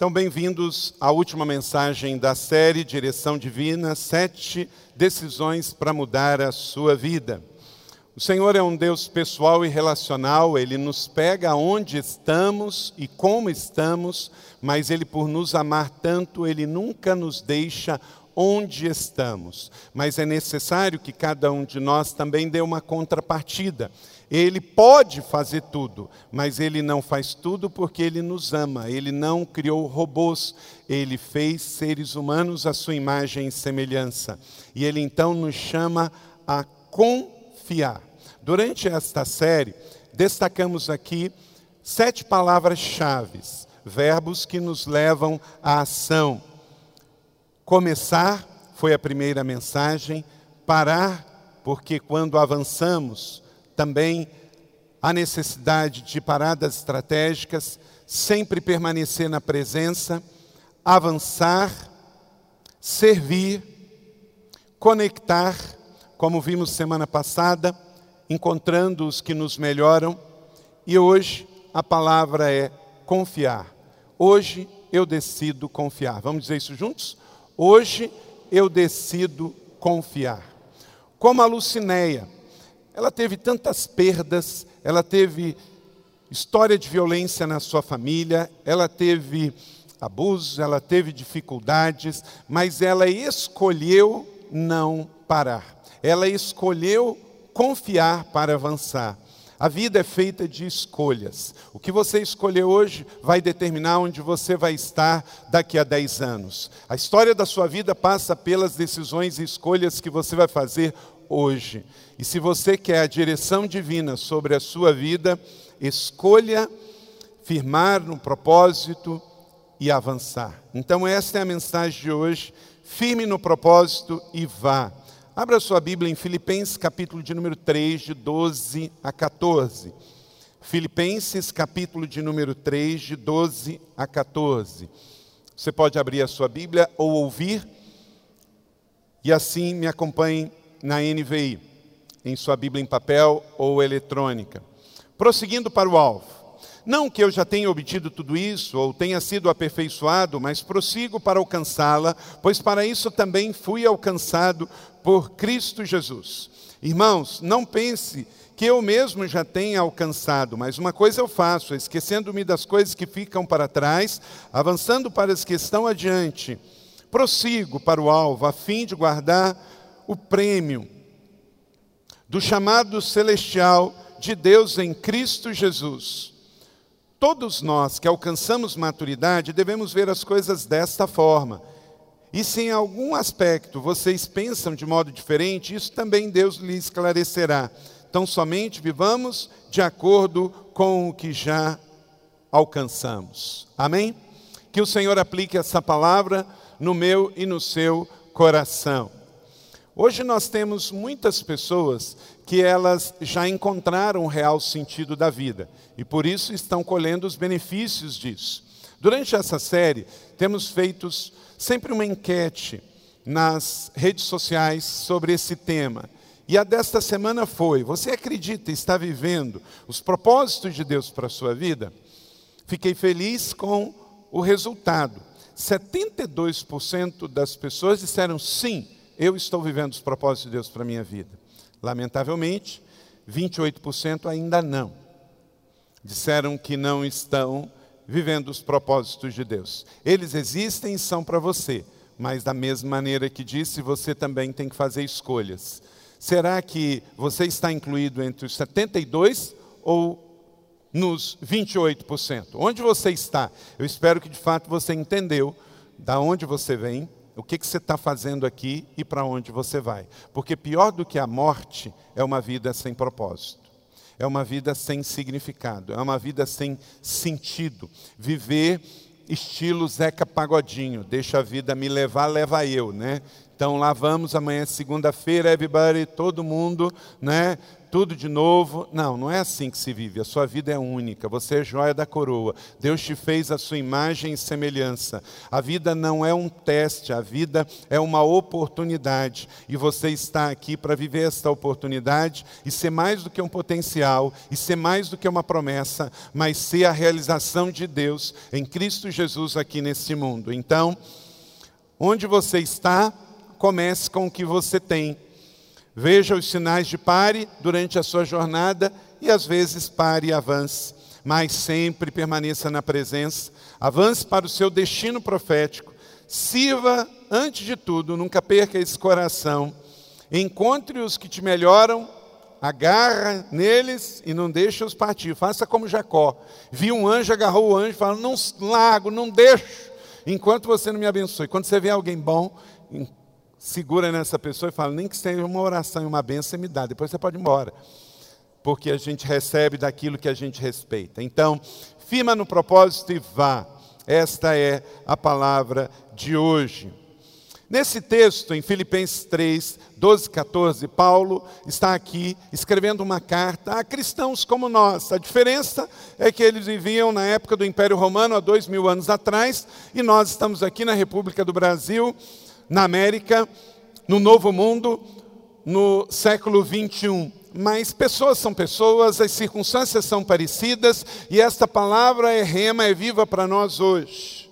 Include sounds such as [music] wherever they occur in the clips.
Então, bem-vindos à última mensagem da série Direção Divina: Sete Decisões para Mudar a Sua Vida. O Senhor é um Deus pessoal e relacional, Ele nos pega onde estamos e como estamos, mas Ele, por nos amar tanto, Ele nunca nos deixa onde estamos. Mas é necessário que cada um de nós também dê uma contrapartida. Ele pode fazer tudo, mas ele não faz tudo porque ele nos ama. Ele não criou robôs, ele fez seres humanos à sua imagem e semelhança. E ele então nos chama a confiar. Durante esta série, destacamos aqui sete palavras-chave, verbos que nos levam à ação. Começar foi a primeira mensagem, parar, porque quando avançamos, também a necessidade de paradas estratégicas, sempre permanecer na presença, avançar, servir, conectar, como vimos semana passada, encontrando os que nos melhoram, e hoje a palavra é confiar. Hoje eu decido confiar. Vamos dizer isso juntos? Hoje eu decido confiar. Como a Lucinéia, ela teve tantas perdas, ela teve história de violência na sua família, ela teve abusos, ela teve dificuldades, mas ela escolheu não parar. Ela escolheu confiar para avançar. A vida é feita de escolhas. O que você escolher hoje vai determinar onde você vai estar daqui a 10 anos. A história da sua vida passa pelas decisões e escolhas que você vai fazer hoje. E se você quer a direção divina sobre a sua vida, escolha firmar no propósito e avançar. Então, esta é a mensagem de hoje. Firme no propósito e vá. Abra sua Bíblia em Filipenses, capítulo de número 3, de 12 a 14. Filipenses, capítulo de número 3, de 12 a 14. Você pode abrir a sua Bíblia ou ouvir, e assim me acompanhe na NVI, em sua Bíblia em papel ou eletrônica. Prosseguindo para o alvo. Não que eu já tenha obtido tudo isso ou tenha sido aperfeiçoado, mas prossigo para alcançá-la, pois para isso também fui alcançado por Cristo Jesus. Irmãos, não pense que eu mesmo já tenha alcançado, mas uma coisa eu faço, esquecendo-me das coisas que ficam para trás, avançando para as que estão adiante, prossigo para o alvo, a fim de guardar o prêmio do chamado celestial de Deus em Cristo Jesus. Todos nós que alcançamos maturidade devemos ver as coisas desta forma. E se em algum aspecto vocês pensam de modo diferente, isso também Deus lhe esclarecerá. Então, somente vivamos de acordo com o que já alcançamos. Amém? Que o Senhor aplique essa palavra no meu e no seu coração. Hoje nós temos muitas pessoas que elas já encontraram o real sentido da vida e por isso estão colhendo os benefícios disso. Durante essa série, temos feito sempre uma enquete nas redes sociais sobre esse tema. E a desta semana foi: Você acredita estar vivendo os propósitos de Deus para a sua vida? Fiquei feliz com o resultado. 72% das pessoas disseram sim eu estou vivendo os propósitos de Deus para a minha vida. Lamentavelmente, 28% ainda não. Disseram que não estão vivendo os propósitos de Deus. Eles existem e são para você, mas da mesma maneira que disse, você também tem que fazer escolhas. Será que você está incluído entre os 72 ou nos 28%? Onde você está? Eu espero que de fato você entendeu da onde você vem, o que, que você está fazendo aqui e para onde você vai. Porque pior do que a morte é uma vida sem propósito. É uma vida sem significado, é uma vida sem sentido. Viver estilo Zeca Pagodinho, deixa a vida me levar, leva eu, né? Então lá vamos, amanhã é segunda-feira, everybody, todo mundo, né? Tudo de novo. Não, não é assim que se vive. A sua vida é única. Você é joia da coroa. Deus te fez a sua imagem e semelhança. A vida não é um teste, a vida é uma oportunidade. E você está aqui para viver esta oportunidade e ser mais do que um potencial, e ser mais do que uma promessa, mas ser a realização de Deus em Cristo Jesus aqui nesse mundo. Então, onde você está, comece com o que você tem Veja os sinais de pare durante a sua jornada e às vezes pare e avance, mas sempre permaneça na presença. Avance para o seu destino profético. Sirva, antes de tudo, nunca perca esse coração. Encontre os que te melhoram, agarra neles e não deixe os partir. Faça como Jacó. Viu um anjo, agarrou o anjo falou: Não largo, não deixo, enquanto você não me abençoe. Quando você vê alguém bom, segura nessa pessoa e fala: nem que seja uma oração e uma benção, me dá, depois você pode ir embora. Porque a gente recebe daquilo que a gente respeita. Então, firma no propósito e vá. Esta é a palavra de hoje. Nesse texto, em Filipenses 3, 12 e 14, Paulo está aqui escrevendo uma carta a cristãos como nós. A diferença é que eles viviam na época do Império Romano, há dois mil anos atrás, e nós estamos aqui na República do Brasil, na América, no Novo Mundo, no século 21. Mas pessoas são pessoas, as circunstâncias são parecidas e esta palavra é rema, é viva para nós hoje.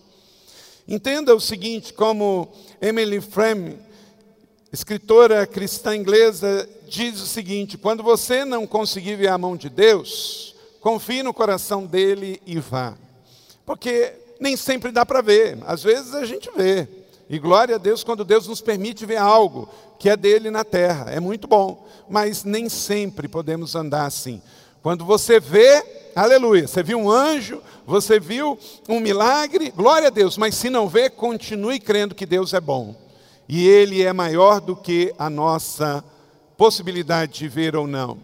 Entenda o seguinte, como Emily Frame, escritora cristã inglesa, diz o seguinte: quando você não conseguir ver a mão de Deus, confie no coração dele e vá. Porque nem sempre dá para ver, às vezes a gente vê. E glória a Deus quando Deus nos permite ver algo que é dele na terra. É muito bom, mas nem sempre podemos andar assim. Quando você vê, aleluia, você viu um anjo, você viu um milagre, glória a Deus, mas se não vê, continue crendo que Deus é bom. E Ele é maior do que a nossa possibilidade de ver ou não.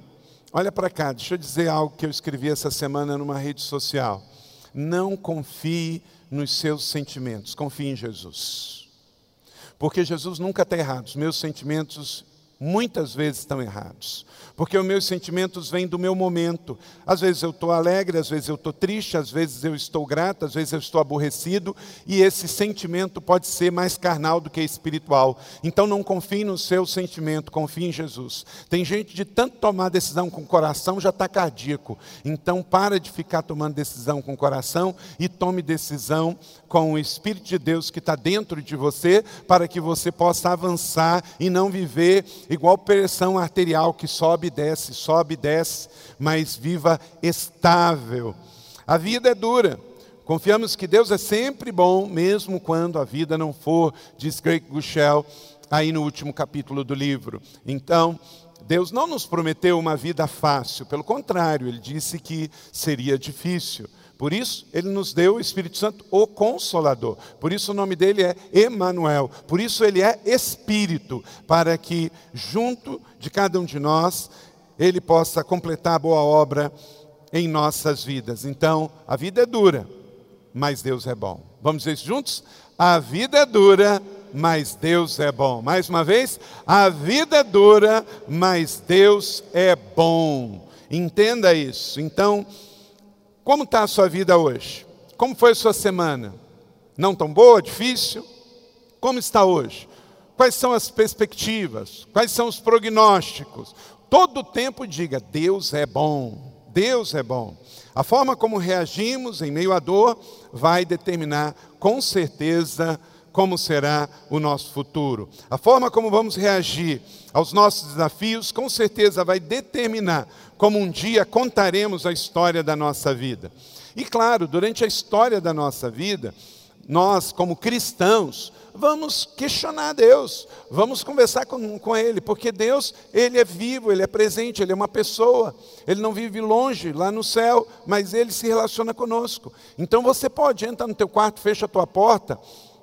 Olha para cá, deixa eu dizer algo que eu escrevi essa semana numa rede social. Não confie nos seus sentimentos, confie em Jesus. Porque Jesus nunca está errado. Os meus sentimentos muitas vezes estão errados porque os meus sentimentos vêm do meu momento. Às vezes eu estou alegre, às vezes eu estou triste, às vezes eu estou grato, às vezes eu estou aborrecido, e esse sentimento pode ser mais carnal do que espiritual. Então não confie no seu sentimento, confie em Jesus. Tem gente de tanto tomar decisão com o coração já está cardíaco. Então para de ficar tomando decisão com o coração e tome decisão com o Espírito de Deus que está dentro de você, para que você possa avançar e não viver igual pressão arterial que sobe sobe e desce, sobe e desce, mas viva estável. A vida é dura. Confiamos que Deus é sempre bom, mesmo quando a vida não for, diz Greg Gushel, aí no último capítulo do livro. Então, Deus não nos prometeu uma vida fácil, pelo contrário, Ele disse que seria difícil. Por isso, ele nos deu o Espírito Santo, o Consolador. Por isso, o nome dele é Emanuel. Por isso, ele é Espírito, para que, junto de cada um de nós, ele possa completar a boa obra em nossas vidas. Então, a vida é dura, mas Deus é bom. Vamos dizer isso juntos? A vida é dura, mas Deus é bom. Mais uma vez, a vida é dura, mas Deus é bom. Entenda isso. Então, como está a sua vida hoje? Como foi a sua semana? Não tão boa, difícil? Como está hoje? Quais são as perspectivas? Quais são os prognósticos? Todo o tempo diga: Deus é bom, Deus é bom. A forma como reagimos em meio à dor vai determinar com certeza como será o nosso futuro. A forma como vamos reagir aos nossos desafios, com certeza vai determinar como um dia contaremos a história da nossa vida. E claro, durante a história da nossa vida, nós, como cristãos, vamos questionar Deus, vamos conversar com, com Ele, porque Deus, Ele é vivo, Ele é presente, Ele é uma pessoa, Ele não vive longe, lá no céu, mas Ele se relaciona conosco. Então você pode entrar no teu quarto, fecha a tua porta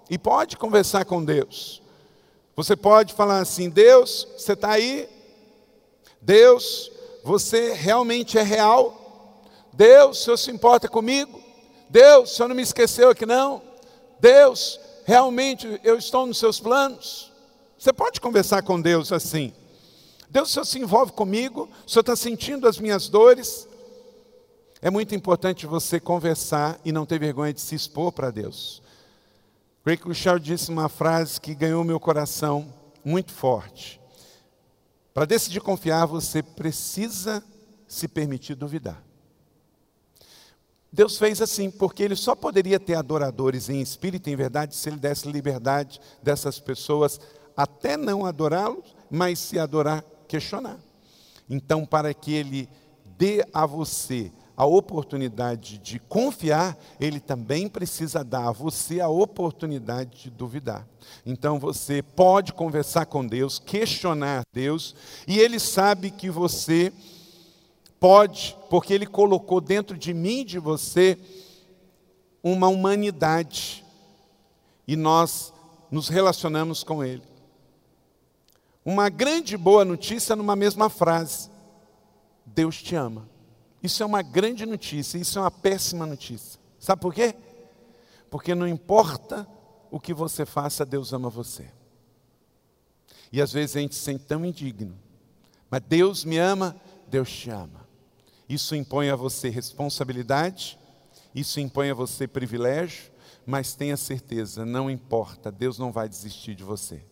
e pode conversar com Deus. Você pode falar assim: Deus, você está aí? Deus, você realmente é real? Deus, o Senhor se importa comigo? Deus, o Senhor não me esqueceu aqui não? Deus, realmente eu estou nos seus planos? Você pode conversar com Deus assim. Deus, o Senhor se envolve comigo, o Senhor está sentindo as minhas dores. É muito importante você conversar e não ter vergonha de se expor para Deus. Craig Michel disse uma frase que ganhou meu coração muito forte. Para decidir confiar, você precisa se permitir duvidar. Deus fez assim, porque Ele só poderia ter adoradores em espírito e em verdade se Ele desse liberdade dessas pessoas até não adorá-lo, mas se adorar, questionar. Então, para que Ele dê a você a oportunidade de confiar, ele também precisa dar a você a oportunidade de duvidar. Então você pode conversar com Deus, questionar Deus, e ele sabe que você pode, porque ele colocou dentro de mim de você uma humanidade, e nós nos relacionamos com ele. Uma grande boa notícia numa mesma frase: Deus te ama. Isso é uma grande notícia, isso é uma péssima notícia. Sabe por quê? Porque não importa o que você faça, Deus ama você. E às vezes a gente se sente tão indigno. Mas Deus me ama, Deus te ama. Isso impõe a você responsabilidade, isso impõe a você privilégio, mas tenha certeza, não importa, Deus não vai desistir de você.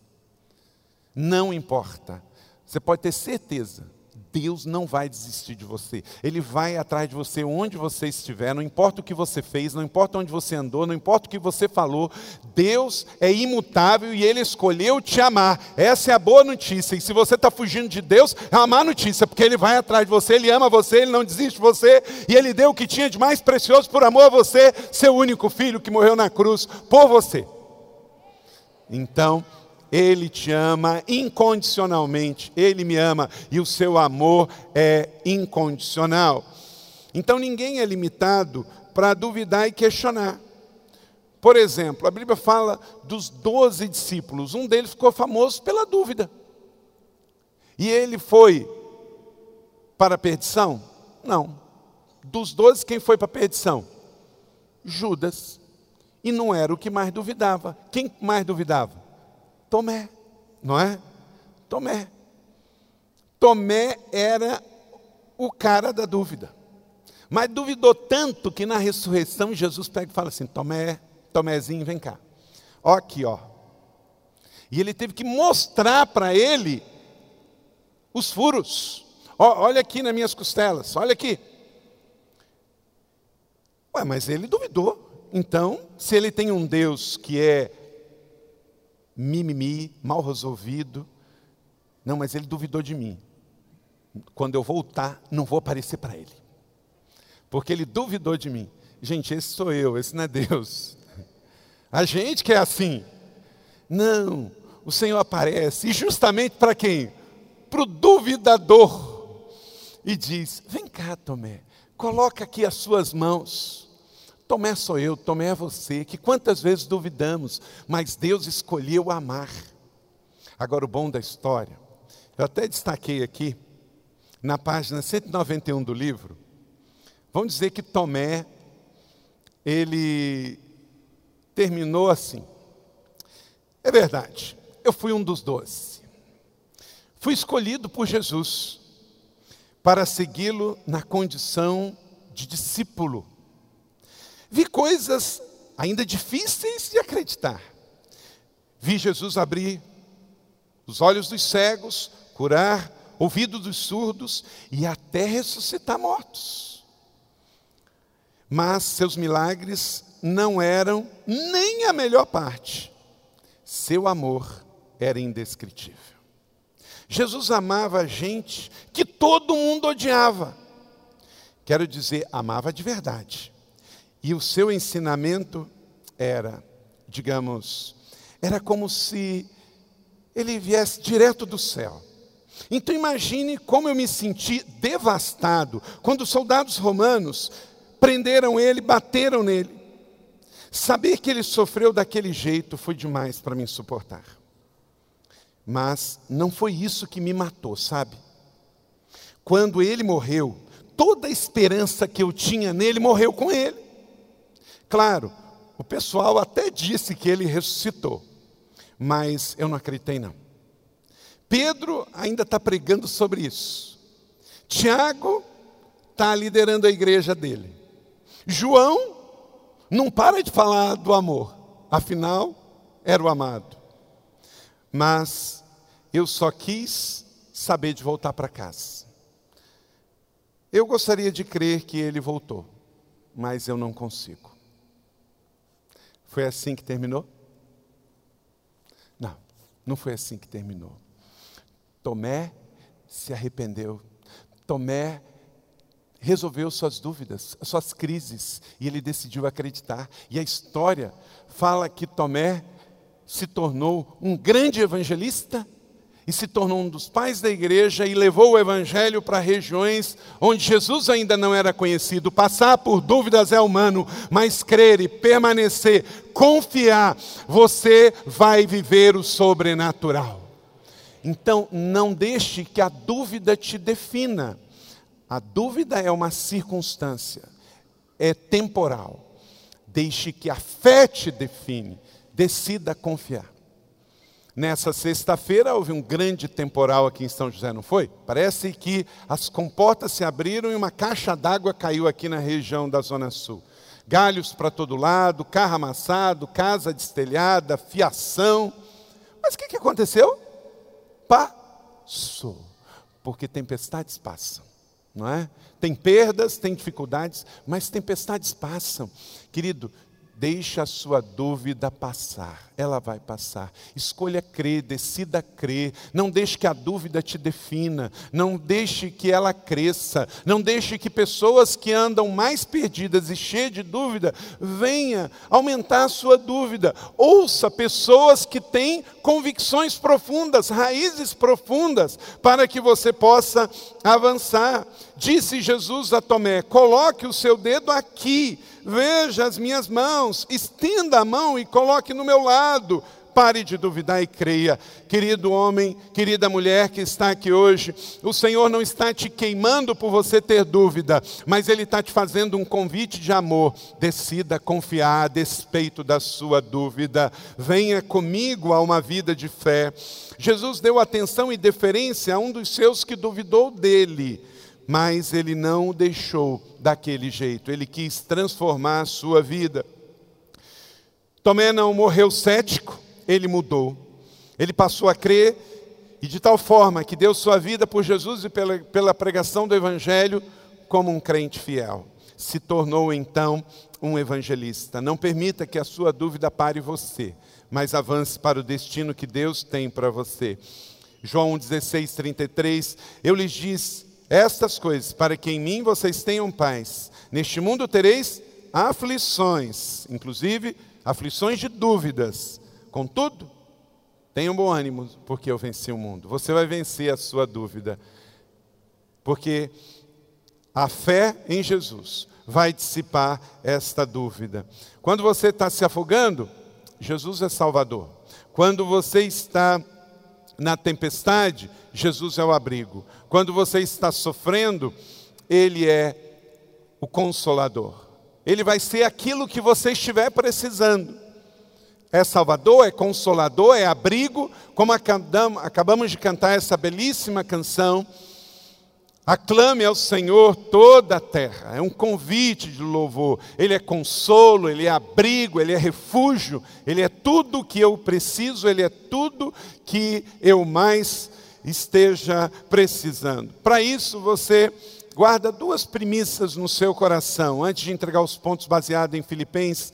Não importa. Você pode ter certeza Deus não vai desistir de você. Ele vai atrás de você onde você estiver, não importa o que você fez, não importa onde você andou, não importa o que você falou. Deus é imutável e Ele escolheu te amar. Essa é a boa notícia. E se você está fugindo de Deus, é uma má notícia, porque Ele vai atrás de você, Ele ama você, Ele não desiste de você e Ele deu o que tinha de mais precioso por amor a você, seu único filho que morreu na cruz por você. Então, ele te ama incondicionalmente, Ele me ama e o seu amor é incondicional. Então ninguém é limitado para duvidar e questionar. Por exemplo, a Bíblia fala dos doze discípulos, um deles ficou famoso pela dúvida. E ele foi para a perdição? Não. Dos doze, quem foi para a perdição? Judas. E não era o que mais duvidava. Quem mais duvidava? Tomé, não é? Tomé. Tomé era o cara da dúvida. Mas duvidou tanto que na ressurreição Jesus pega e fala assim: Tomé, Tomézinho, vem cá. Ó aqui, ó. E ele teve que mostrar para ele os furos. Ó, olha aqui nas minhas costelas, olha aqui. Ué, mas ele duvidou. Então, se ele tem um Deus que é mimimi, mal resolvido. Não, mas ele duvidou de mim. Quando eu voltar, não vou aparecer para ele. Porque ele duvidou de mim. Gente, esse sou eu, esse não é Deus. A gente que é assim. Não, o Senhor aparece, e justamente para quem? Para o duvidador. E diz: Vem cá, Tomé, coloca aqui as suas mãos. Tomé sou eu, Tomé é você, que quantas vezes duvidamos, mas Deus escolheu amar. Agora, o bom da história, eu até destaquei aqui, na página 191 do livro, vamos dizer que Tomé, ele terminou assim. É verdade, eu fui um dos doze. Fui escolhido por Jesus para segui-lo na condição de discípulo. Vi coisas ainda difíceis de acreditar. Vi Jesus abrir os olhos dos cegos, curar ouvidos dos surdos e até ressuscitar mortos. Mas seus milagres não eram nem a melhor parte. Seu amor era indescritível. Jesus amava a gente que todo mundo odiava. Quero dizer, amava de verdade. E o seu ensinamento era, digamos, era como se ele viesse direto do céu. Então imagine como eu me senti devastado quando os soldados romanos prenderam ele, bateram nele. Saber que ele sofreu daquele jeito foi demais para me suportar. Mas não foi isso que me matou, sabe? Quando ele morreu, toda a esperança que eu tinha nele morreu com ele. Claro, o pessoal até disse que ele ressuscitou, mas eu não acreditei não. Pedro ainda está pregando sobre isso. Tiago está liderando a igreja dele. João não para de falar do amor, afinal, era o amado. Mas eu só quis saber de voltar para casa. Eu gostaria de crer que ele voltou, mas eu não consigo. Foi assim que terminou? Não, não foi assim que terminou. Tomé se arrependeu. Tomé resolveu suas dúvidas, suas crises, e ele decidiu acreditar. E a história fala que Tomé se tornou um grande evangelista e se tornou um dos pais da igreja e levou o evangelho para regiões onde Jesus ainda não era conhecido. Passar por dúvidas é humano, mas crer e permanecer, confiar, você vai viver o sobrenatural. Então, não deixe que a dúvida te defina. A dúvida é uma circunstância, é temporal. Deixe que a fé te define. Decida confiar. Nessa sexta-feira houve um grande temporal aqui em São José, não foi? Parece que as comportas se abriram e uma caixa d'água caiu aqui na região da Zona Sul. Galhos para todo lado, carro amassado, casa destelhada, fiação. Mas o que, que aconteceu? Passou. Porque tempestades passam, não é? Tem perdas, tem dificuldades, mas tempestades passam. Querido, Deixa a sua dúvida passar, ela vai passar. Escolha crer, decida crer. Não deixe que a dúvida te defina, não deixe que ela cresça, não deixe que pessoas que andam mais perdidas e cheias de dúvida venha aumentar a sua dúvida. Ouça pessoas que têm convicções profundas, raízes profundas, para que você possa avançar. Disse Jesus a Tomé: coloque o seu dedo aqui veja as minhas mãos, estenda a mão e coloque no meu lado. Pare de duvidar e creia. Querido homem, querida mulher que está aqui hoje, o Senhor não está te queimando por você ter dúvida, mas Ele está te fazendo um convite de amor. Decida confiar a despeito da sua dúvida. Venha comigo a uma vida de fé. Jesus deu atenção e deferência a um dos seus que duvidou dele mas ele não deixou daquele jeito, ele quis transformar a sua vida. Tomé não morreu cético, ele mudou. Ele passou a crer e de tal forma que deu sua vida por Jesus e pela, pela pregação do Evangelho como um crente fiel. Se tornou então um evangelista. Não permita que a sua dúvida pare você, mas avance para o destino que Deus tem para você. João 16, 33, eu lhes disse estas coisas, para que em mim vocês tenham paz. Neste mundo tereis aflições, inclusive aflições de dúvidas. Contudo, tenham bom ânimo, porque eu venci o mundo. Você vai vencer a sua dúvida, porque a fé em Jesus vai dissipar esta dúvida. Quando você está se afogando, Jesus é Salvador. Quando você está na tempestade, Jesus é o abrigo. Quando você está sofrendo, Ele é o consolador. Ele vai ser aquilo que você estiver precisando. É salvador, é consolador, é abrigo, como acabamos de cantar essa belíssima canção. Aclame ao Senhor toda a terra. É um convite de louvor. Ele é consolo, ele é abrigo, ele é refúgio, ele é tudo que eu preciso, ele é tudo que eu mais esteja precisando. Para isso, você guarda duas premissas no seu coração. Antes de entregar os pontos baseados em Filipenses,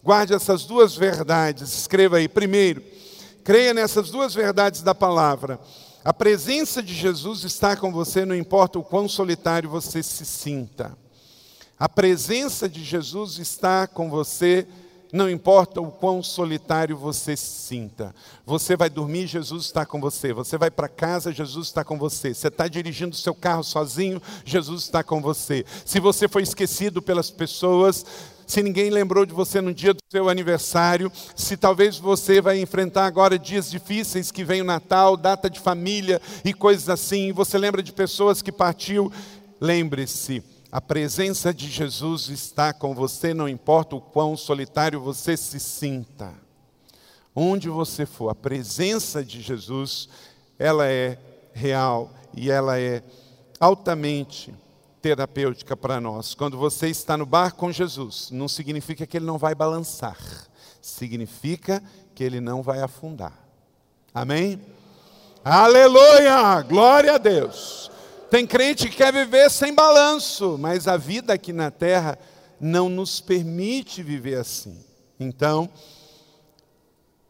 guarde essas duas verdades. Escreva aí. Primeiro, creia nessas duas verdades da palavra. A presença de Jesus está com você, não importa o quão solitário você se sinta. A presença de Jesus está com você, não importa o quão solitário você se sinta. Você vai dormir, Jesus está com você. Você vai para casa, Jesus está com você. Você está dirigindo seu carro sozinho, Jesus está com você. Se você foi esquecido pelas pessoas, se ninguém lembrou de você no dia do seu aniversário, se talvez você vai enfrentar agora dias difíceis que vem o Natal, data de família e coisas assim, você lembra de pessoas que partiu, lembre-se, a presença de Jesus está com você, não importa o quão solitário você se sinta. Onde você for, a presença de Jesus ela é real e ela é altamente terapêutica para nós. Quando você está no bar com Jesus, não significa que ele não vai balançar, significa que ele não vai afundar. Amém? Aleluia! Glória a Deus. Tem crente que quer viver sem balanço, mas a vida aqui na terra não nos permite viver assim. Então,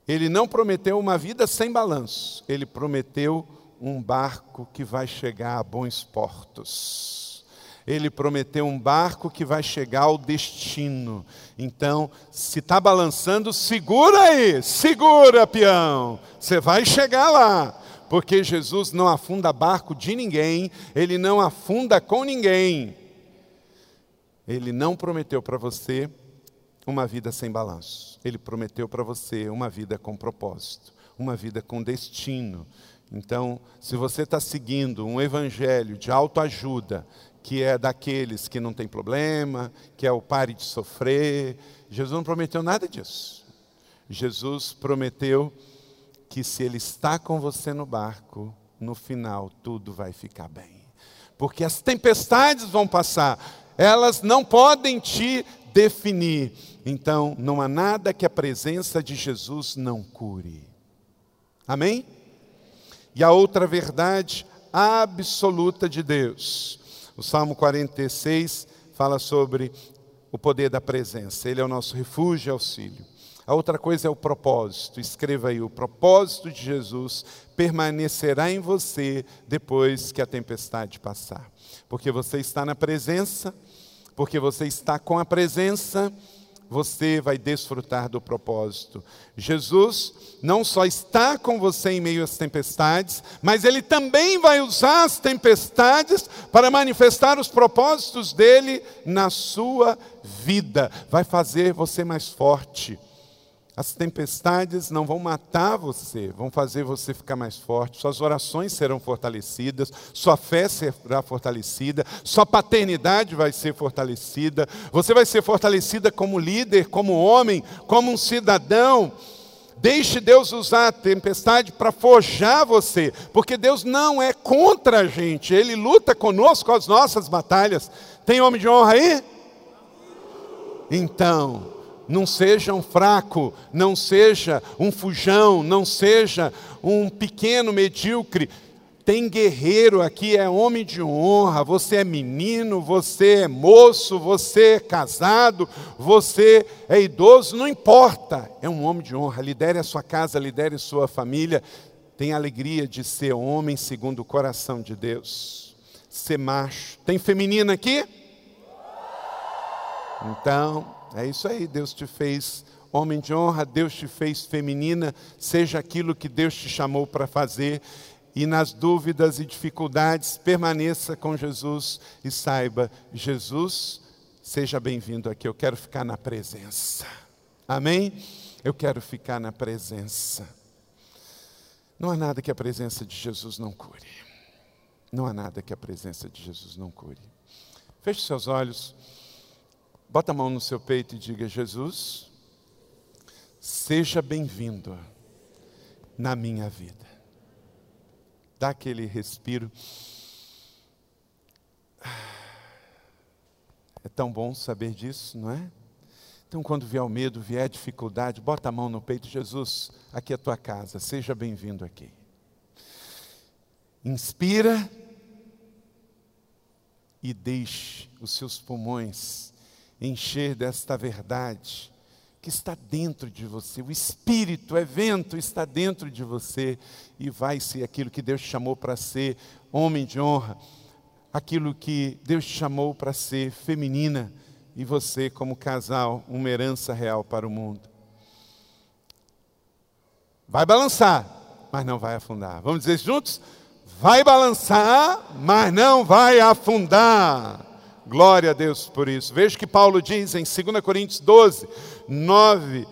ele não prometeu uma vida sem balanço, ele prometeu um barco que vai chegar a bons portos. Ele prometeu um barco que vai chegar ao destino. Então, se está balançando, segura aí, segura, peão. Você vai chegar lá. Porque Jesus não afunda barco de ninguém, ele não afunda com ninguém. Ele não prometeu para você uma vida sem balanço. Ele prometeu para você uma vida com propósito, uma vida com destino. Então, se você está seguindo um evangelho de autoajuda, que é daqueles que não tem problema, que é o pare de sofrer, Jesus não prometeu nada disso. Jesus prometeu que se Ele está com você no barco, no final tudo vai ficar bem. Porque as tempestades vão passar, elas não podem te definir. Então, não há nada que a presença de Jesus não cure. Amém? E a outra verdade absoluta de Deus. O Salmo 46 fala sobre o poder da presença. Ele é o nosso refúgio e auxílio. A outra coisa é o propósito. Escreva aí: o propósito de Jesus permanecerá em você depois que a tempestade passar. Porque você está na presença, porque você está com a presença você vai desfrutar do propósito. Jesus não só está com você em meio às tempestades, mas ele também vai usar as tempestades para manifestar os propósitos dele na sua vida. Vai fazer você mais forte. As tempestades não vão matar você, vão fazer você ficar mais forte. Suas orações serão fortalecidas, sua fé será fortalecida, sua paternidade vai ser fortalecida. Você vai ser fortalecida como líder, como homem, como um cidadão. Deixe Deus usar a tempestade para forjar você, porque Deus não é contra a gente, Ele luta conosco as nossas batalhas. Tem homem de honra aí? Então, não seja um fraco, não seja um fujão, não seja um pequeno medíocre. Tem guerreiro aqui, é homem de honra. Você é menino, você é moço, você é casado, você é idoso, não importa. É um homem de honra. Lidere a sua casa, lidere sua família. Tem alegria de ser homem segundo o coração de Deus. Ser macho. Tem feminina aqui? Então, é isso aí, Deus te fez homem de honra, Deus te fez feminina, seja aquilo que Deus te chamou para fazer. E nas dúvidas e dificuldades, permaneça com Jesus e saiba, Jesus, seja bem-vindo aqui. Eu quero ficar na presença. Amém? Eu quero ficar na presença. Não há nada que a presença de Jesus não cure. Não há nada que a presença de Jesus não cure. Feche seus olhos. Bota a mão no seu peito e diga: Jesus, seja bem-vindo na minha vida. Dá aquele respiro. É tão bom saber disso, não é? Então, quando vier o medo, vier a dificuldade, bota a mão no peito, Jesus, aqui é a tua casa, seja bem-vindo aqui. Inspira e deixe os seus pulmões encher desta verdade que está dentro de você. O Espírito, o evento está dentro de você e vai ser aquilo que Deus chamou para ser, homem de honra, aquilo que Deus chamou para ser, feminina, e você, como casal, uma herança real para o mundo. Vai balançar, mas não vai afundar. Vamos dizer juntos? Vai balançar, mas não vai afundar. Glória a Deus por isso. Veja que Paulo diz em 2 Coríntios 12, 9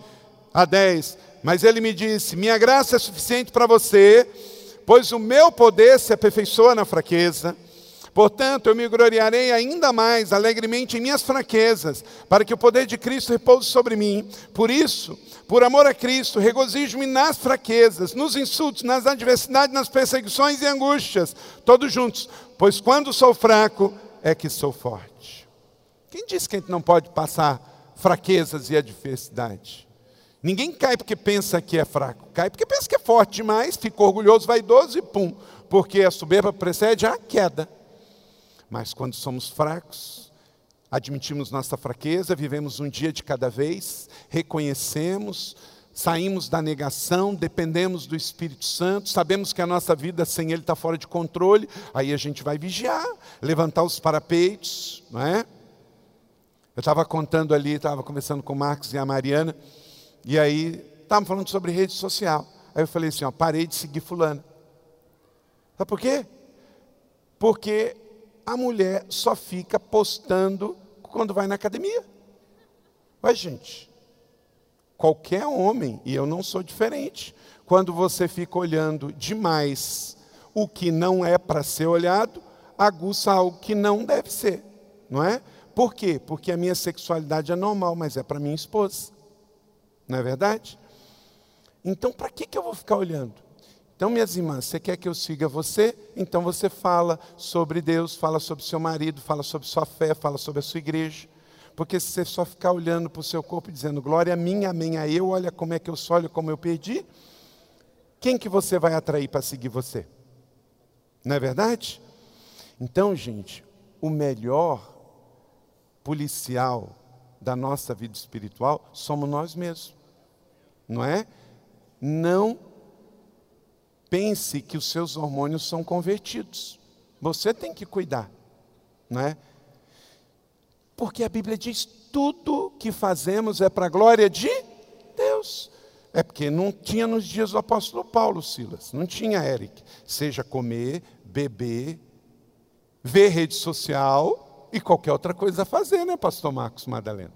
a 10. Mas ele me disse: Minha graça é suficiente para você, pois o meu poder se aperfeiçoa na fraqueza. Portanto, eu me gloriarei ainda mais alegremente em minhas fraquezas, para que o poder de Cristo repouse sobre mim. Por isso, por amor a Cristo, regozijo-me nas fraquezas, nos insultos, nas adversidades, nas perseguições e angústias, todos juntos, pois quando sou fraco é que sou forte. Quem disse que a gente não pode passar fraquezas e adversidade? Ninguém cai porque pensa que é fraco, cai porque pensa que é forte demais, fica orgulhoso, vaidoso e pum, porque a soberba precede a queda. Mas quando somos fracos, admitimos nossa fraqueza, vivemos um dia de cada vez, reconhecemos, saímos da negação, dependemos do Espírito Santo, sabemos que a nossa vida sem Ele está fora de controle, aí a gente vai vigiar, levantar os parapeitos, não é? Eu estava contando ali, estava conversando com o Marcos e a Mariana, e aí estavam falando sobre rede social. Aí eu falei assim, ó, parei de seguir fulano. Sabe por quê? Porque a mulher só fica postando quando vai na academia. Vai, gente. Qualquer homem, e eu não sou diferente, quando você fica olhando demais o que não é para ser olhado, aguça algo que não deve ser, não é? Por quê? Porque a minha sexualidade é normal, mas é para minha esposa. Não é verdade? Então, para que, que eu vou ficar olhando? Então, minhas irmãs, você quer que eu siga você? Então você fala sobre Deus, fala sobre seu marido, fala sobre sua fé, fala sobre a sua igreja. Porque se você só ficar olhando para o seu corpo e dizendo glória a mim, amém a eu, olha como é que eu sou, olha como eu perdi, quem que você vai atrair para seguir você? Não é verdade? Então, gente, o melhor policial da nossa vida espiritual somos nós mesmos. Não é? Não pense que os seus hormônios são convertidos. Você tem que cuidar, não é? Porque a Bíblia diz: tudo que fazemos é para a glória de Deus. É porque não tinha nos dias do apóstolo Paulo, Silas, não tinha Eric. Seja comer, beber, ver rede social e qualquer outra coisa a fazer, né, pastor Marcos Madalena?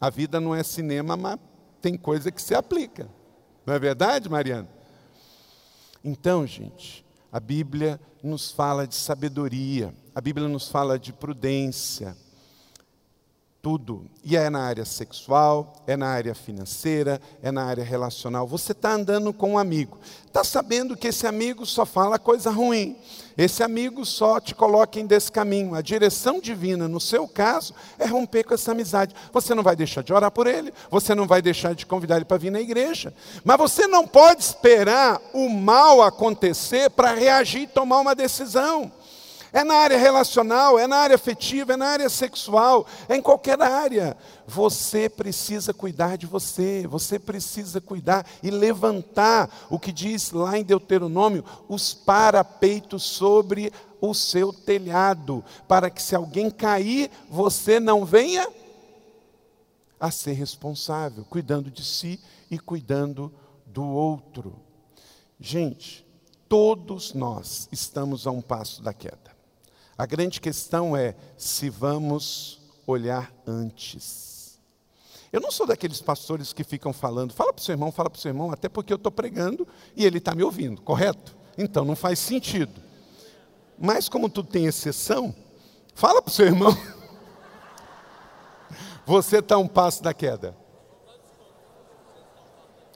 A vida não é cinema, mas tem coisa que se aplica. Não é verdade, Mariana? Então, gente, a Bíblia nos fala de sabedoria, a Bíblia nos fala de prudência, tudo. E é na área sexual, é na área financeira, é na área relacional. Você está andando com um amigo, está sabendo que esse amigo só fala coisa ruim, esse amigo só te coloca em descaminho. A direção divina, no seu caso, é romper com essa amizade. Você não vai deixar de orar por ele, você não vai deixar de convidar ele para vir na igreja, mas você não pode esperar o mal acontecer para reagir e tomar uma decisão. É na área relacional, é na área afetiva, é na área sexual, é em qualquer área. Você precisa cuidar de você, você precisa cuidar e levantar o que diz lá em Deuteronômio: os parapeitos sobre o seu telhado, para que se alguém cair, você não venha a ser responsável, cuidando de si e cuidando do outro. Gente, todos nós estamos a um passo da queda. A grande questão é se vamos olhar antes. Eu não sou daqueles pastores que ficam falando, fala para o seu irmão, fala para o seu irmão, até porque eu estou pregando e ele está me ouvindo, correto? Então não faz sentido. Mas como tudo tem exceção, fala para o seu irmão. [laughs] Você está um passo da queda.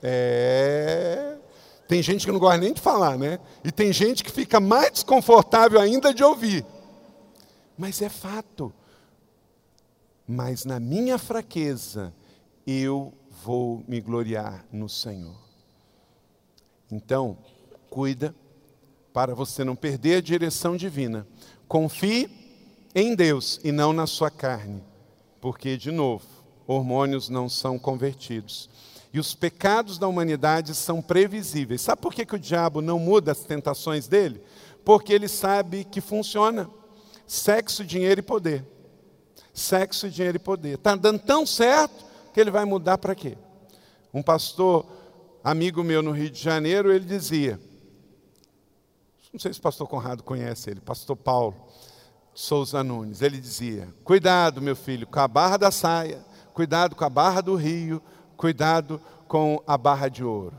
É. Tem gente que não gosta nem de falar, né? E tem gente que fica mais desconfortável ainda de ouvir. Mas é fato. Mas na minha fraqueza, eu vou me gloriar no Senhor. Então, cuida para você não perder a direção divina. Confie em Deus e não na sua carne, porque, de novo, hormônios não são convertidos. E os pecados da humanidade são previsíveis. Sabe por que, que o diabo não muda as tentações dele? Porque ele sabe que funciona. Sexo, dinheiro e poder. Sexo, dinheiro e poder. Está dando tão certo que ele vai mudar para quê? Um pastor, amigo meu no Rio de Janeiro, ele dizia, não sei se o pastor Conrado conhece ele, pastor Paulo Souza Nunes, ele dizia: Cuidado, meu filho, com a barra da saia, cuidado com a barra do rio, cuidado com a barra de ouro.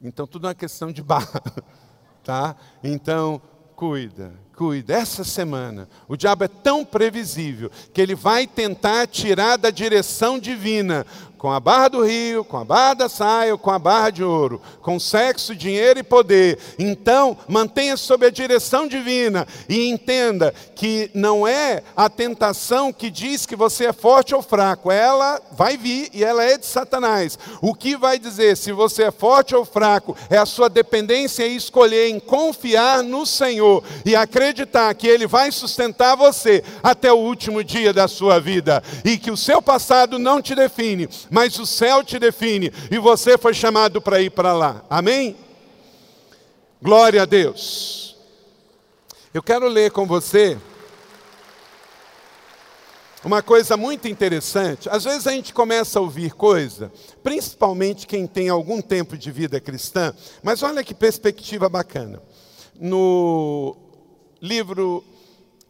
Então, tudo é uma questão de barra, [laughs] tá? Então, cuida, cuida, essa semana, o diabo é tão previsível que ele vai tentar tirar da direção divina com a barra do rio, com a barra da saia, com a barra de ouro, com sexo, dinheiro e poder. Então, mantenha sob a direção divina e entenda que não é a tentação que diz que você é forte ou fraco, ela vai vir e ela é de Satanás. O que vai dizer se você é forte ou fraco é a sua dependência e escolher em confiar no Senhor e acreditar que Ele vai sustentar você até o último dia da sua vida e que o seu passado não te define mas o céu te define e você foi chamado para ir para lá. Amém? Glória a Deus. Eu quero ler com você uma coisa muito interessante. Às vezes a gente começa a ouvir coisa, principalmente quem tem algum tempo de vida cristã, mas olha que perspectiva bacana. No livro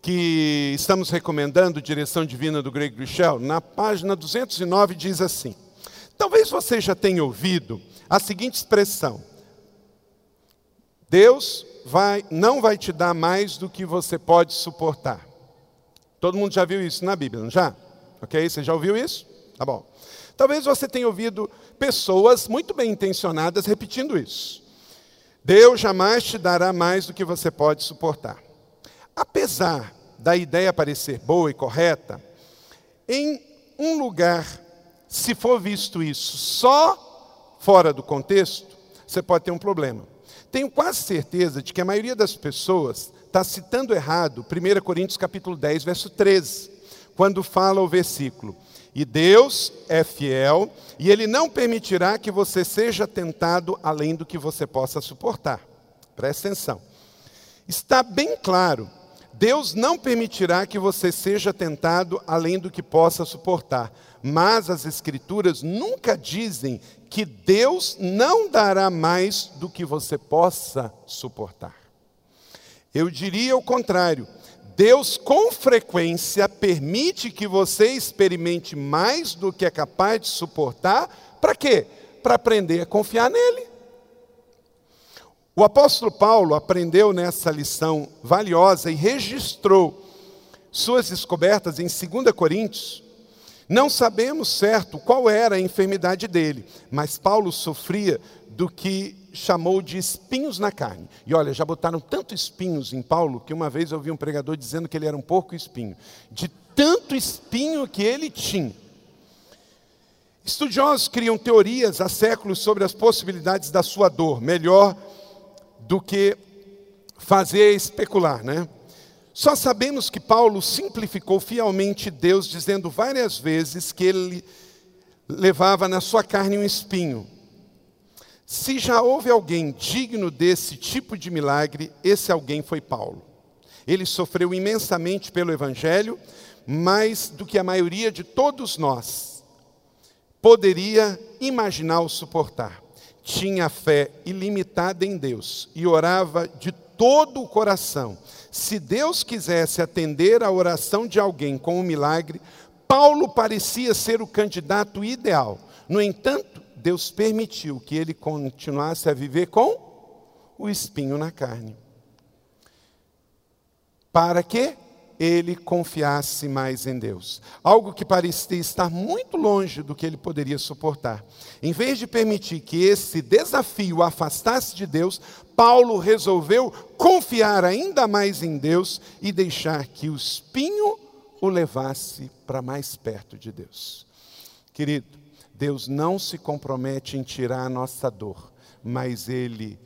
que estamos recomendando, Direção Divina do Greg Michel, na página 209 diz assim: Talvez você já tenha ouvido a seguinte expressão: Deus vai, não vai te dar mais do que você pode suportar. Todo mundo já viu isso na Bíblia, não já? Ok? Você já ouviu isso? Tá bom. Talvez você tenha ouvido pessoas muito bem intencionadas repetindo isso. Deus jamais te dará mais do que você pode suportar. Apesar da ideia parecer boa e correta, em um lugar, se for visto isso só fora do contexto, você pode ter um problema. Tenho quase certeza de que a maioria das pessoas está citando errado 1 Coríntios capítulo 10, verso 13, quando fala o versículo: E Deus é fiel, e Ele não permitirá que você seja tentado além do que você possa suportar. Presta atenção. Está bem claro Deus não permitirá que você seja tentado além do que possa suportar. Mas as Escrituras nunca dizem que Deus não dará mais do que você possa suportar. Eu diria o contrário. Deus, com frequência, permite que você experimente mais do que é capaz de suportar. Para quê? Para aprender a confiar nele. O apóstolo Paulo aprendeu nessa lição valiosa e registrou suas descobertas em 2 Coríntios. Não sabemos certo qual era a enfermidade dele, mas Paulo sofria do que chamou de espinhos na carne. E olha, já botaram tanto espinhos em Paulo que uma vez eu ouvi um pregador dizendo que ele era um porco espinho, de tanto espinho que ele tinha. Estudiosos criam teorias há séculos sobre as possibilidades da sua dor, melhor do que fazer especular, né? Só sabemos que Paulo simplificou fielmente Deus, dizendo várias vezes que ele levava na sua carne um espinho. Se já houve alguém digno desse tipo de milagre, esse alguém foi Paulo. Ele sofreu imensamente pelo Evangelho, mais do que a maioria de todos nós poderia imaginar ou suportar tinha fé ilimitada em Deus e orava de todo o coração. Se Deus quisesse atender a oração de alguém com um milagre, Paulo parecia ser o candidato ideal. No entanto, Deus permitiu que ele continuasse a viver com o espinho na carne. Para quê? Ele confiasse mais em Deus. Algo que parecia estar muito longe do que ele poderia suportar. Em vez de permitir que esse desafio afastasse de Deus, Paulo resolveu confiar ainda mais em Deus e deixar que o espinho o levasse para mais perto de Deus. Querido, Deus não se compromete em tirar a nossa dor, mas Ele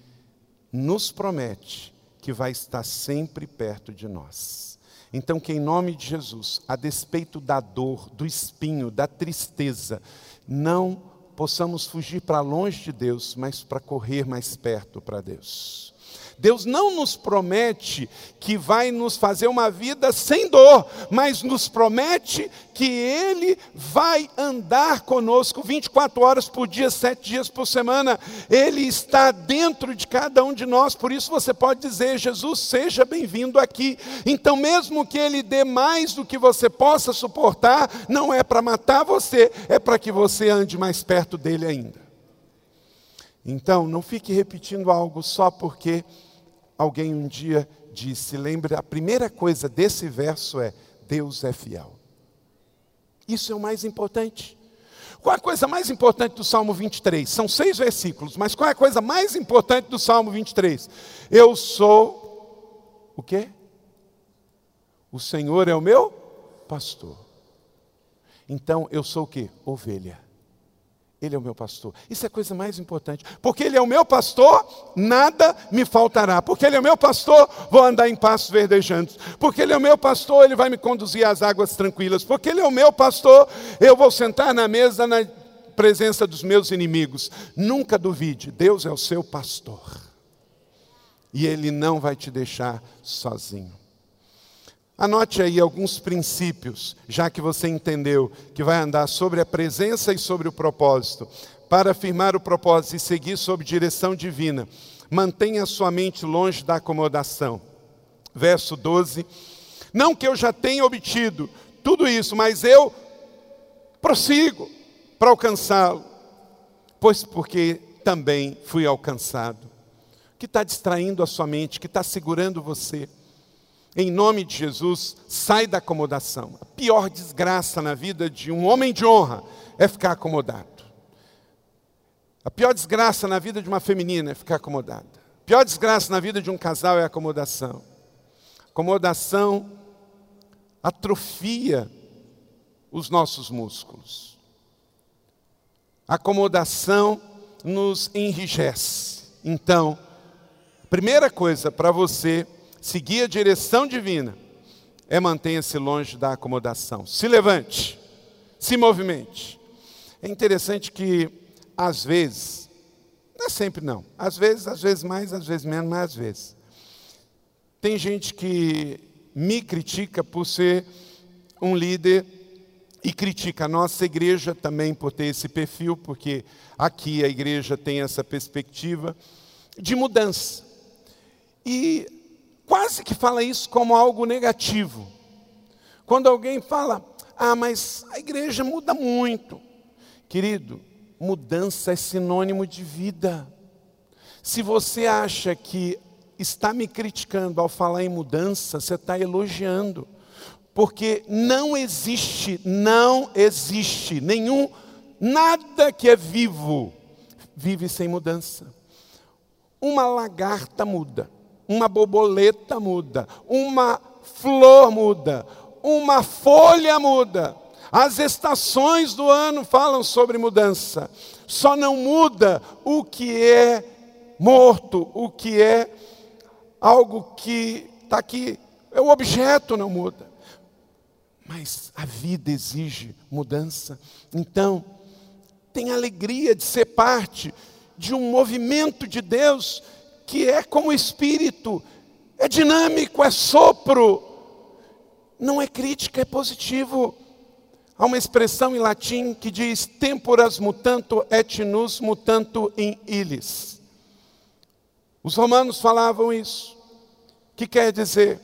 nos promete que vai estar sempre perto de nós. Então, que em nome de Jesus, a despeito da dor, do espinho, da tristeza, não possamos fugir para longe de Deus, mas para correr mais perto para Deus. Deus não nos promete que vai nos fazer uma vida sem dor, mas nos promete que Ele vai andar conosco 24 horas por dia, sete dias por semana. Ele está dentro de cada um de nós, por isso você pode dizer: Jesus, seja bem-vindo aqui. Então, mesmo que Ele dê mais do que você possa suportar, não é para matar você, é para que você ande mais perto dele ainda. Então, não fique repetindo algo só porque Alguém um dia disse, lembre, a primeira coisa desse verso é: Deus é fiel. Isso é o mais importante. Qual é a coisa mais importante do Salmo 23? São seis versículos, mas qual é a coisa mais importante do Salmo 23? Eu sou o quê? O Senhor é o meu pastor. Então eu sou o quê? Ovelha. Ele é o meu pastor. Isso é a coisa mais importante. Porque Ele é o meu pastor, nada me faltará. Porque Ele é o meu pastor, vou andar em passos verdejantes. Porque Ele é o meu pastor, Ele vai me conduzir às águas tranquilas. Porque Ele é o meu pastor, eu vou sentar na mesa na presença dos meus inimigos. Nunca duvide, Deus é o seu pastor. E Ele não vai te deixar sozinho. Anote aí alguns princípios, já que você entendeu que vai andar sobre a presença e sobre o propósito. Para afirmar o propósito e seguir sob direção divina, mantenha sua mente longe da acomodação. Verso 12: Não que eu já tenha obtido tudo isso, mas eu prossigo para alcançá-lo, pois porque também fui alcançado. O que está distraindo a sua mente, que está segurando você? Em nome de Jesus, sai da acomodação. A pior desgraça na vida de um homem de honra é ficar acomodado. A pior desgraça na vida de uma feminina é ficar acomodada. A pior desgraça na vida de um casal é a acomodação. Acomodação atrofia os nossos músculos. Acomodação nos enrijece. Então, primeira coisa para você seguir a direção divina, é mantenha-se longe da acomodação. Se levante, se movimente. É interessante que, às vezes, não é sempre não, às vezes, às vezes mais, às vezes menos, mas às vezes. Tem gente que me critica por ser um líder e critica a nossa igreja também por ter esse perfil, porque aqui a igreja tem essa perspectiva de mudança. E quase que fala isso como algo negativo. Quando alguém fala, ah, mas a igreja muda muito. Querido, mudança é sinônimo de vida. Se você acha que está me criticando ao falar em mudança, você está elogiando. Porque não existe, não existe nenhum, nada que é vivo, vive sem mudança. Uma lagarta muda uma borboleta muda, uma flor muda, uma folha muda. As estações do ano falam sobre mudança. Só não muda o que é morto, o que é algo que está aqui. É o objeto não muda. Mas a vida exige mudança. Então, tem alegria de ser parte de um movimento de Deus que é como espírito, é dinâmico, é sopro. Não é crítica, é positivo. Há uma expressão em latim que diz temporas mutanto et nus mutanto in illis. Os romanos falavam isso. O que quer dizer?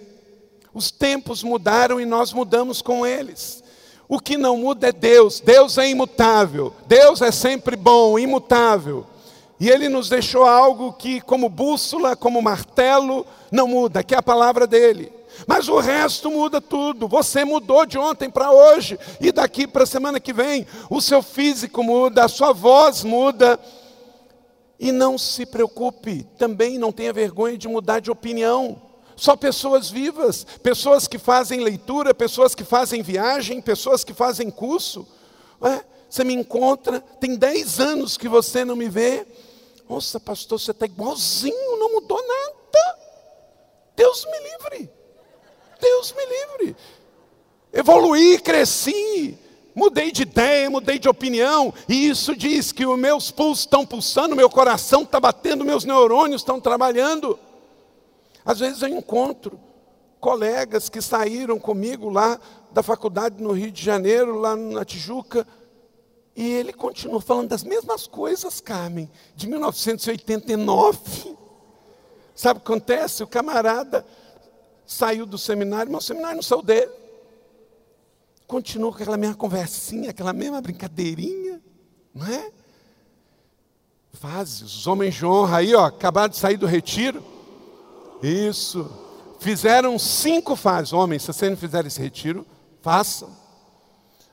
Os tempos mudaram e nós mudamos com eles. O que não muda é Deus. Deus é imutável. Deus é sempre bom, imutável. E ele nos deixou algo que, como bússola, como martelo, não muda, que é a palavra dele. Mas o resto muda tudo. Você mudou de ontem para hoje e daqui para a semana que vem. O seu físico muda, a sua voz muda. E não se preocupe, também não tenha vergonha de mudar de opinião. Só pessoas vivas, pessoas que fazem leitura, pessoas que fazem viagem, pessoas que fazem curso. É, você me encontra, tem 10 anos que você não me vê. Nossa, pastor, você está igualzinho, não mudou nada. Deus me livre. Deus me livre. Evoluí, cresci, mudei de ideia, mudei de opinião, e isso diz que os meus pulsos estão pulsando, meu coração está batendo, meus neurônios estão trabalhando. Às vezes eu encontro colegas que saíram comigo lá da faculdade no Rio de Janeiro, lá na Tijuca, e ele continua falando das mesmas coisas, Carmen, de 1989. Sabe o que acontece? O camarada saiu do seminário, mas o seminário não saiu dele. Continua com aquela mesma conversinha, aquela mesma brincadeirinha, não é? Fases, os homens de honra aí, ó, acabaram de sair do retiro. Isso. Fizeram cinco fases. Homens, se vocês não fizerem esse retiro, façam.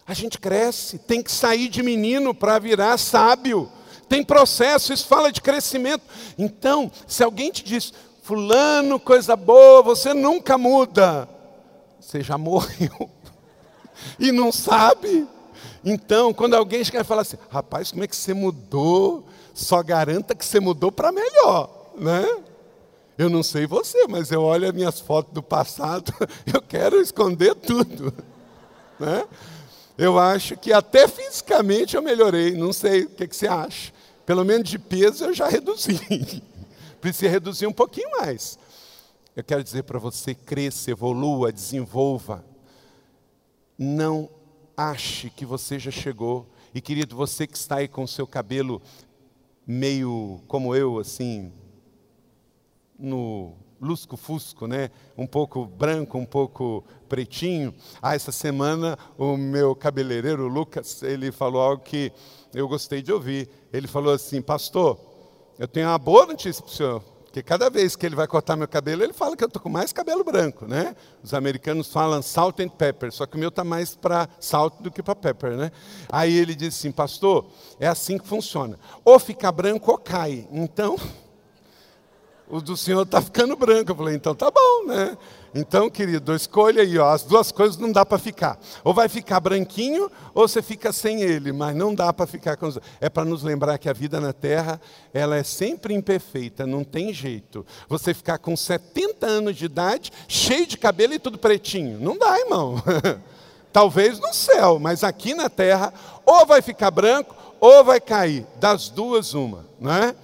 A gente cresce, tem que sair de menino para virar sábio. Tem processo, isso fala de crescimento. Então, se alguém te diz, Fulano, coisa boa, você nunca muda, você já [laughs] morreu e não sabe. Então, quando alguém chega e fala assim, rapaz, como é que você mudou? Só garanta que você mudou para melhor, né? Eu não sei você, mas eu olho as minhas fotos do passado, [laughs] eu quero esconder tudo, né? Eu acho que até fisicamente eu melhorei, não sei o que, que você acha. Pelo menos de peso eu já [laughs] reduzi. Precisa reduzir um pouquinho mais. Eu quero dizer para você: cresça, evolua, desenvolva. Não ache que você já chegou. E querido, você que está aí com o seu cabelo meio como eu, assim, no lusco-fusco, né? Um pouco branco, um pouco pretinho. Ah, essa semana o meu cabeleireiro, Lucas, ele falou algo que eu gostei de ouvir. Ele falou assim, pastor, eu tenho uma boa notícia para o senhor. Porque cada vez que ele vai cortar meu cabelo, ele fala que eu estou com mais cabelo branco, né? Os americanos falam salt and pepper, só que o meu está mais para salt do que para pepper, né? Aí ele disse assim, pastor, é assim que funciona. Ou fica branco ou cai. Então, o do senhor está ficando branco. Eu falei, então tá bom, né? Então, querido, escolha aí, ó, as duas coisas não dá para ficar. Ou vai ficar branquinho, ou você fica sem ele, mas não dá para ficar com os... É para nos lembrar que a vida na Terra, ela é sempre imperfeita, não tem jeito. Você ficar com 70 anos de idade, cheio de cabelo e tudo pretinho. Não dá, irmão. [laughs] Talvez no céu, mas aqui na Terra, ou vai ficar branco, ou vai cair. Das duas, uma, não é?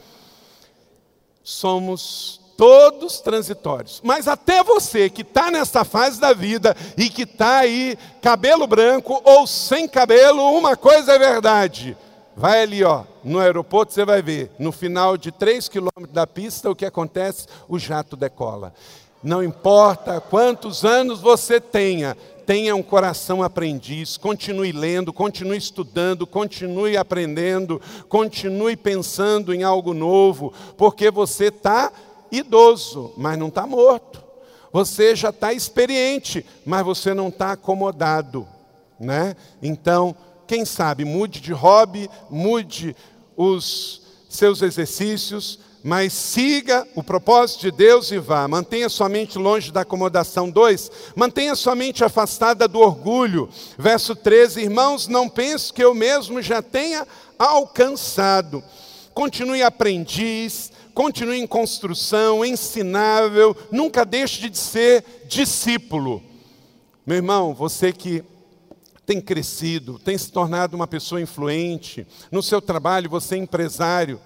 Somos todos transitórios. Mas até você que está nessa fase da vida e que está aí, cabelo branco ou sem cabelo, uma coisa é verdade. Vai ali, ó, no aeroporto, você vai ver, no final de 3 quilômetros da pista, o que acontece? O jato decola. Não importa quantos anos você tenha, tenha um coração aprendiz, continue lendo, continue estudando, continue aprendendo, continue pensando em algo novo, porque você está idoso, mas não está morto. Você já está experiente, mas você não está acomodado. Né? Então, quem sabe, mude de hobby, mude os seus exercícios, mas siga o propósito de Deus e vá. Mantenha sua mente longe da acomodação. 2. Mantenha sua mente afastada do orgulho. Verso 13: Irmãos, não penso que eu mesmo já tenha alcançado. Continue aprendiz, continue em construção, ensinável, nunca deixe de ser discípulo. Meu irmão, você que tem crescido, tem se tornado uma pessoa influente, no seu trabalho você é empresário,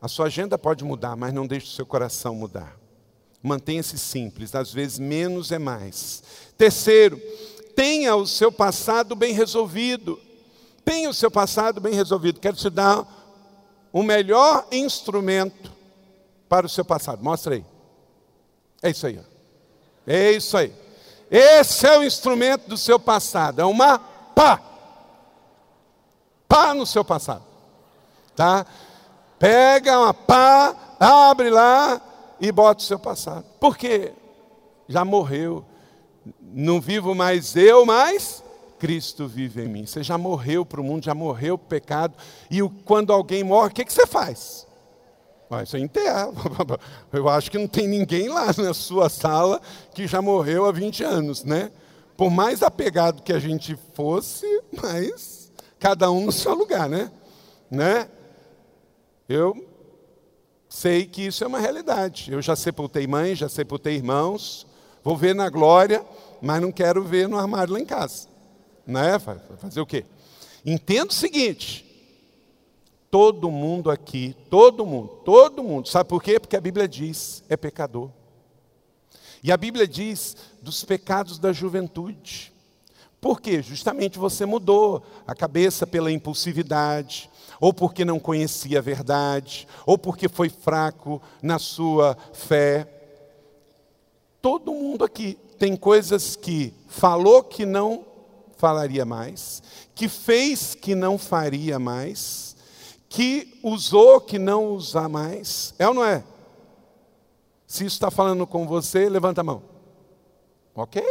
a sua agenda pode mudar, mas não deixe o seu coração mudar. Mantenha-se simples, às vezes menos é mais. Terceiro, tenha o seu passado bem resolvido. Tenha o seu passado bem resolvido. Quero te dar o melhor instrumento para o seu passado. Mostra aí. É isso aí. É isso aí. Esse é o instrumento do seu passado. É uma pá. Pá no seu passado. Tá? Pega uma pá, abre lá e bota o seu passado. Por quê? Já morreu. Não vivo mais eu, mas Cristo vive em mim. Você já morreu para o mundo, já morreu para o pecado. E quando alguém morre, o que, que você faz? Vai você enterra. [laughs] Eu acho que não tem ninguém lá na sua sala que já morreu há 20 anos, né? Por mais apegado que a gente fosse, mas cada um no seu lugar, né? né? Eu sei que isso é uma realidade. Eu já sepultei mãe, já sepultei irmãos, vou ver na glória, mas não quero ver no armário lá em casa. Né? Fazer o quê? Entenda o seguinte: todo mundo aqui, todo mundo, todo mundo, sabe por quê? Porque a Bíblia diz é pecador. E a Bíblia diz dos pecados da juventude. Por quê? Justamente você mudou a cabeça pela impulsividade, ou porque não conhecia a verdade, ou porque foi fraco na sua fé. Todo mundo aqui tem coisas que falou que não falaria mais, que fez que não faria mais, que usou que não usar mais. É ou não é? Se isso está falando com você, levanta a mão. Ok?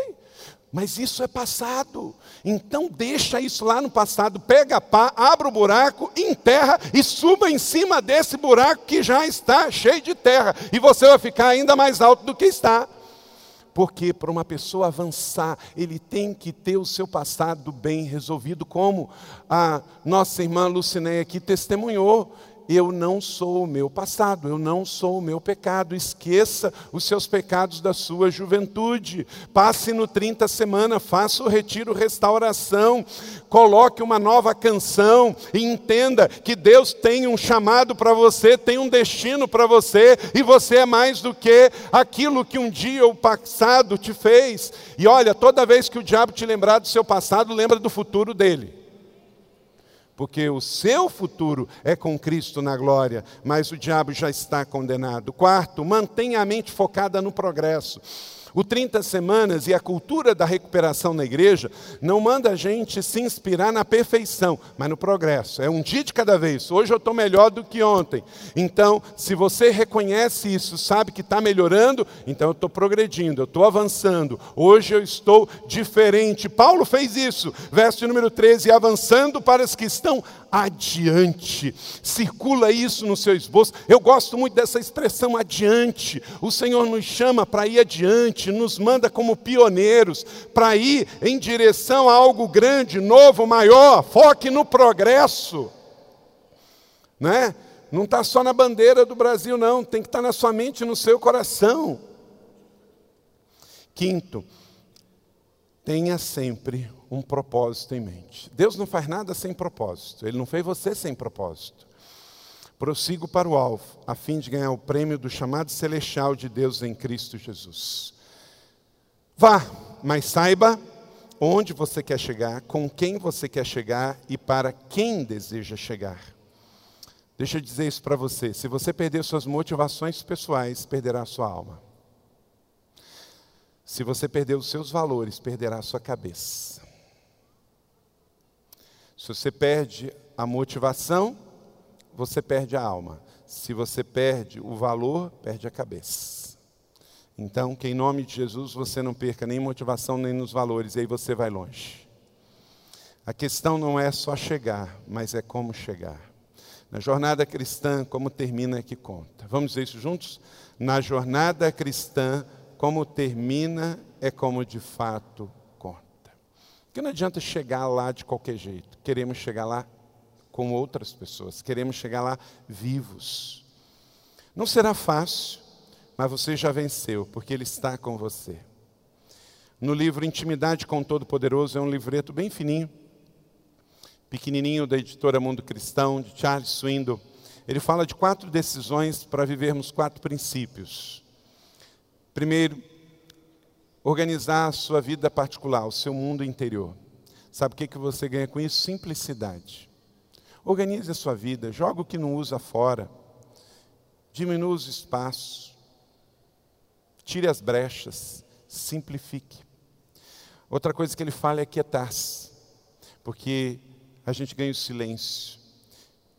Mas isso é passado. Então deixa isso lá no passado, pega a pá, abre o buraco, enterra e suba em cima desse buraco que já está cheio de terra. E você vai ficar ainda mais alto do que está. Porque para uma pessoa avançar, ele tem que ter o seu passado bem resolvido, como a nossa irmã Lucinéia aqui testemunhou eu não sou o meu passado, eu não sou o meu pecado. Esqueça os seus pecados da sua juventude. Passe no 30 semana, faça o retiro restauração, coloque uma nova canção e entenda que Deus tem um chamado para você, tem um destino para você e você é mais do que aquilo que um dia o passado te fez. E olha, toda vez que o diabo te lembrar do seu passado, lembra do futuro dele porque o seu futuro é com Cristo na glória, mas o diabo já está condenado. Quarto, mantenha a mente focada no progresso. O 30 Semanas e a cultura da recuperação na igreja não manda a gente se inspirar na perfeição, mas no progresso. É um dia de cada vez. Hoje eu estou melhor do que ontem. Então, se você reconhece isso, sabe que está melhorando, então eu estou progredindo, eu estou avançando. Hoje eu estou diferente. Paulo fez isso. Verso número 13: avançando para os que estão adiante. Circula isso no seu esboço. Eu gosto muito dessa expressão adiante. O Senhor nos chama para ir adiante, nos manda como pioneiros, para ir em direção a algo grande, novo, maior. Foque no progresso. Né? Não está só na bandeira do Brasil, não. Tem que estar tá na sua mente no seu coração. Quinto, tenha sempre um propósito em mente. Deus não faz nada sem propósito, Ele não fez você sem propósito. Prossigo para o alvo, a fim de ganhar o prêmio do chamado celestial de Deus em Cristo Jesus. Vá, mas saiba onde você quer chegar, com quem você quer chegar e para quem deseja chegar. Deixa eu dizer isso para você: se você perder suas motivações pessoais, perderá sua alma. Se você perder os seus valores, perderá sua cabeça. Se você perde a motivação, você perde a alma. Se você perde o valor, perde a cabeça. Então, que em nome de Jesus você não perca nem motivação nem nos valores, e aí você vai longe. A questão não é só chegar, mas é como chegar. Na jornada cristã, como termina é que conta. Vamos dizer isso juntos? Na jornada cristã, como termina é como de fato porque não adianta chegar lá de qualquer jeito. Queremos chegar lá com outras pessoas, queremos chegar lá vivos. Não será fácil, mas você já venceu, porque Ele está com você. No livro Intimidade com o Todo-Poderoso, é um livreto bem fininho, pequenininho, da editora Mundo Cristão, de Charles Swindoll. Ele fala de quatro decisões para vivermos quatro princípios. Primeiro, organizar a sua vida particular, o seu mundo interior. Sabe o que, que você ganha com isso? Simplicidade. Organize a sua vida, joga o que não usa fora, diminua os espaços, tire as brechas, simplifique. Outra coisa que ele fala é quietar-se, porque a gente ganha o silêncio.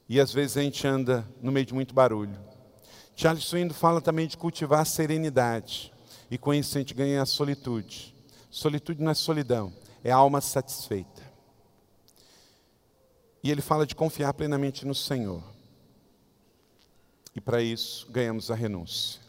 E às vezes a gente anda no meio de muito barulho. Charles Swindoll fala também de cultivar a serenidade. E com isso a gente ganha a solitude. Solitude não é solidão, é alma satisfeita. E ele fala de confiar plenamente no Senhor. E para isso ganhamos a renúncia.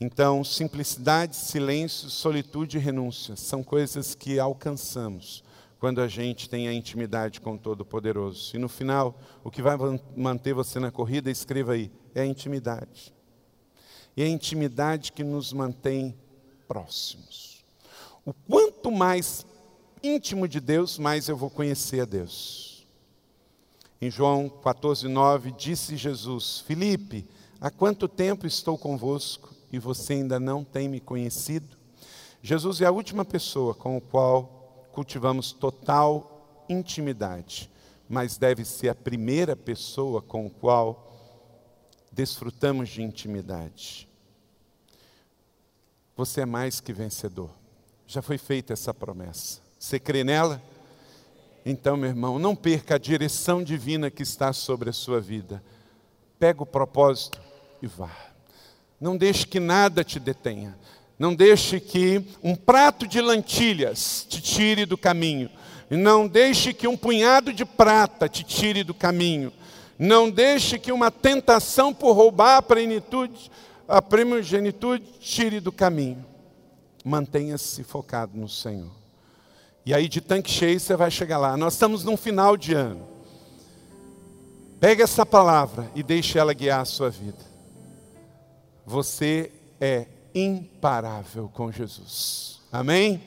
Então, simplicidade, silêncio, solitude e renúncia são coisas que alcançamos quando a gente tem a intimidade com o Todo-Poderoso. E no final, o que vai manter você na corrida, escreva aí, é a intimidade. E é a intimidade que nos mantém próximos. O quanto mais íntimo de Deus, mais eu vou conhecer a Deus. Em João 14:9 disse Jesus: Filipe, há quanto tempo estou convosco e você ainda não tem me conhecido? Jesus é a última pessoa com o qual cultivamos total intimidade, mas deve ser a primeira pessoa com o qual desfrutamos de intimidade. Você é mais que vencedor. Já foi feita essa promessa. Você crê nela? Então, meu irmão, não perca a direção divina que está sobre a sua vida. Pega o propósito e vá. Não deixe que nada te detenha. Não deixe que um prato de lentilhas te tire do caminho. Não deixe que um punhado de prata te tire do caminho. Não deixe que uma tentação por roubar a plenitude, a primogenitude tire do caminho. Mantenha-se focado no Senhor. E aí de tanque cheio você vai chegar lá. Nós estamos num final de ano. Pegue essa palavra e deixe ela guiar a sua vida. Você é imparável com Jesus. Amém?